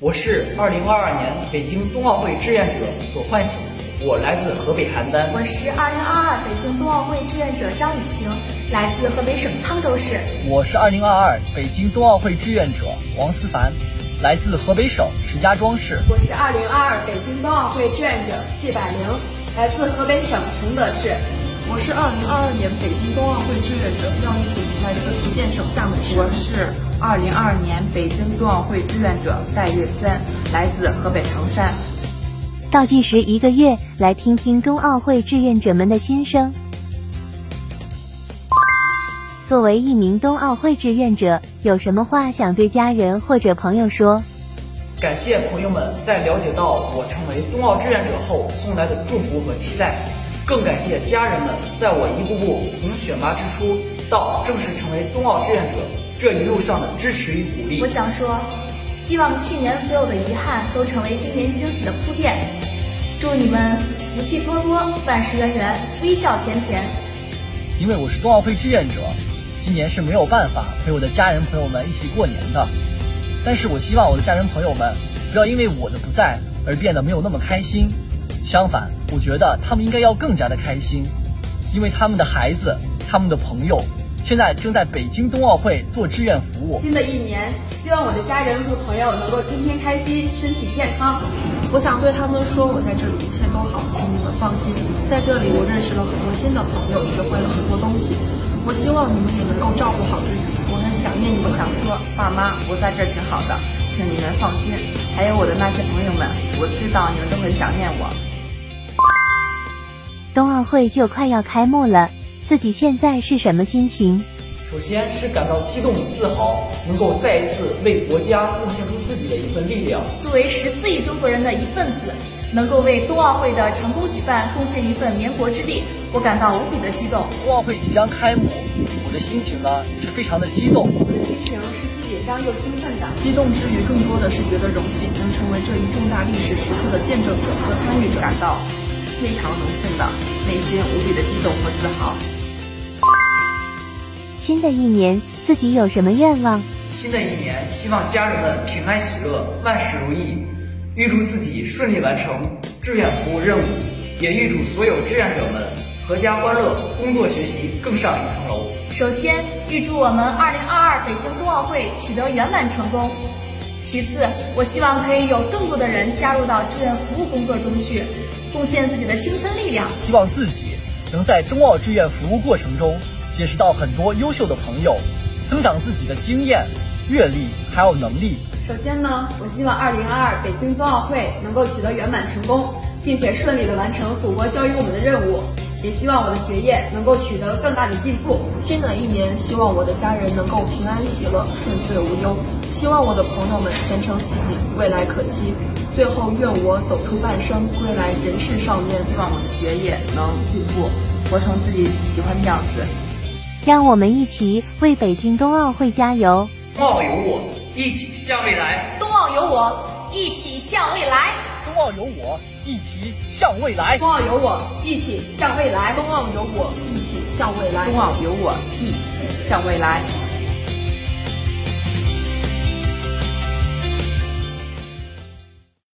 我是2022年北京冬奥会志愿者索焕喜，我来自河北邯郸。我是2022北京冬奥会志愿者张雨晴，来自河北省沧州市。我是2022北京冬奥会志愿者王思凡，来自河北省石家庄市。我是2022北京冬奥会志愿者季百灵，来自河北省承德市。我是2022年北京冬奥会志愿者廖一婷，来自福建省厦门市。我是2022年北京冬奥会志愿者戴月轩，来自河北唐山。倒计时一个月，来听听冬奥会志愿者们的心声。作为一名冬奥会志愿者，有什么话想对家人或者朋友说？感谢朋友们在了解到我成为冬奥志愿者后送来的祝福和期待。更感谢家人们在我一步步从选拔之初到正式成为冬奥志愿者这一路上的支持与鼓励。我想说，希望去年所有的遗憾都成为今年惊喜的铺垫。祝你们福气多多，万事圆圆，微笑甜甜。因为我是冬奥会志愿者，今年是没有办法陪我的家人朋友们一起过年的。但是我希望我的家人朋友们不要因为我的不在而变得没有那么开心。相反，我觉得他们应该要更加的开心，因为他们的孩子、他们的朋友现在正在北京冬奥会做志愿服务。新的一年，希望我的家人和朋友能够天天开心，身体健康。我想对他们说，我在这里一切都好，请你们放心。在这里，我认识了很多新的朋友，学会了很多东西。我希望你们也能够照顾好自己。我很想念你们，想说，爸妈，我在这挺好的，请你们放心。还有我的那些朋友们，我知道你们都很想念我。冬奥会就快要开幕了，自己现在是什么心情？首先是感到激动自豪，能够再一次为国家贡献出自己的一份力量。作为十四亿中国人的一份子，能够为冬奥会的成功举办贡献一份绵薄之力，我感到无比的激动。冬奥会即将开幕，我的心情呢是非常的激动。我的心情是既紧张又兴奋的。激动之余，更多的是觉得荣幸，能成为这一重大历史时刻的见证者和参与者，感到。非常荣幸的，内心无比的激动和自豪。新的一年，自己有什么愿望？新的一年，希望家人们平安喜乐，万事如意。预祝自己顺利完成志愿服务任务，也预祝所有志愿者们阖家欢乐，工作学习更上一层楼。首先，预祝我们2022北京冬奥会取得圆满成功。其次，我希望可以有更多的人加入到志愿服务工作中去。贡献自己的青春力量，希望自己能在冬奥志愿服务过程中结识到很多优秀的朋友，增长自己的经验、阅历还有能力。首先呢，我希望2022北京冬奥会能够取得圆满成功，并且顺利的完成祖国交予我们的任务，也希望我的学业能够取得更大的进步。新的一年，希望我的家人能够平安喜乐、顺遂无忧，希望我的朋友们前程似锦、未来可期。最后，愿我走出半生，归来人世少年。希望我的学业能进步，活成自己喜欢的样子。让我们一起为北京冬奥会加油！冬奥有我，一起向未来！冬奥有我，一起向未来！冬奥有我，一起向未来！冬奥有我，一起向未来！冬奥有我，一起向未来！冬奥有我，一起向未来！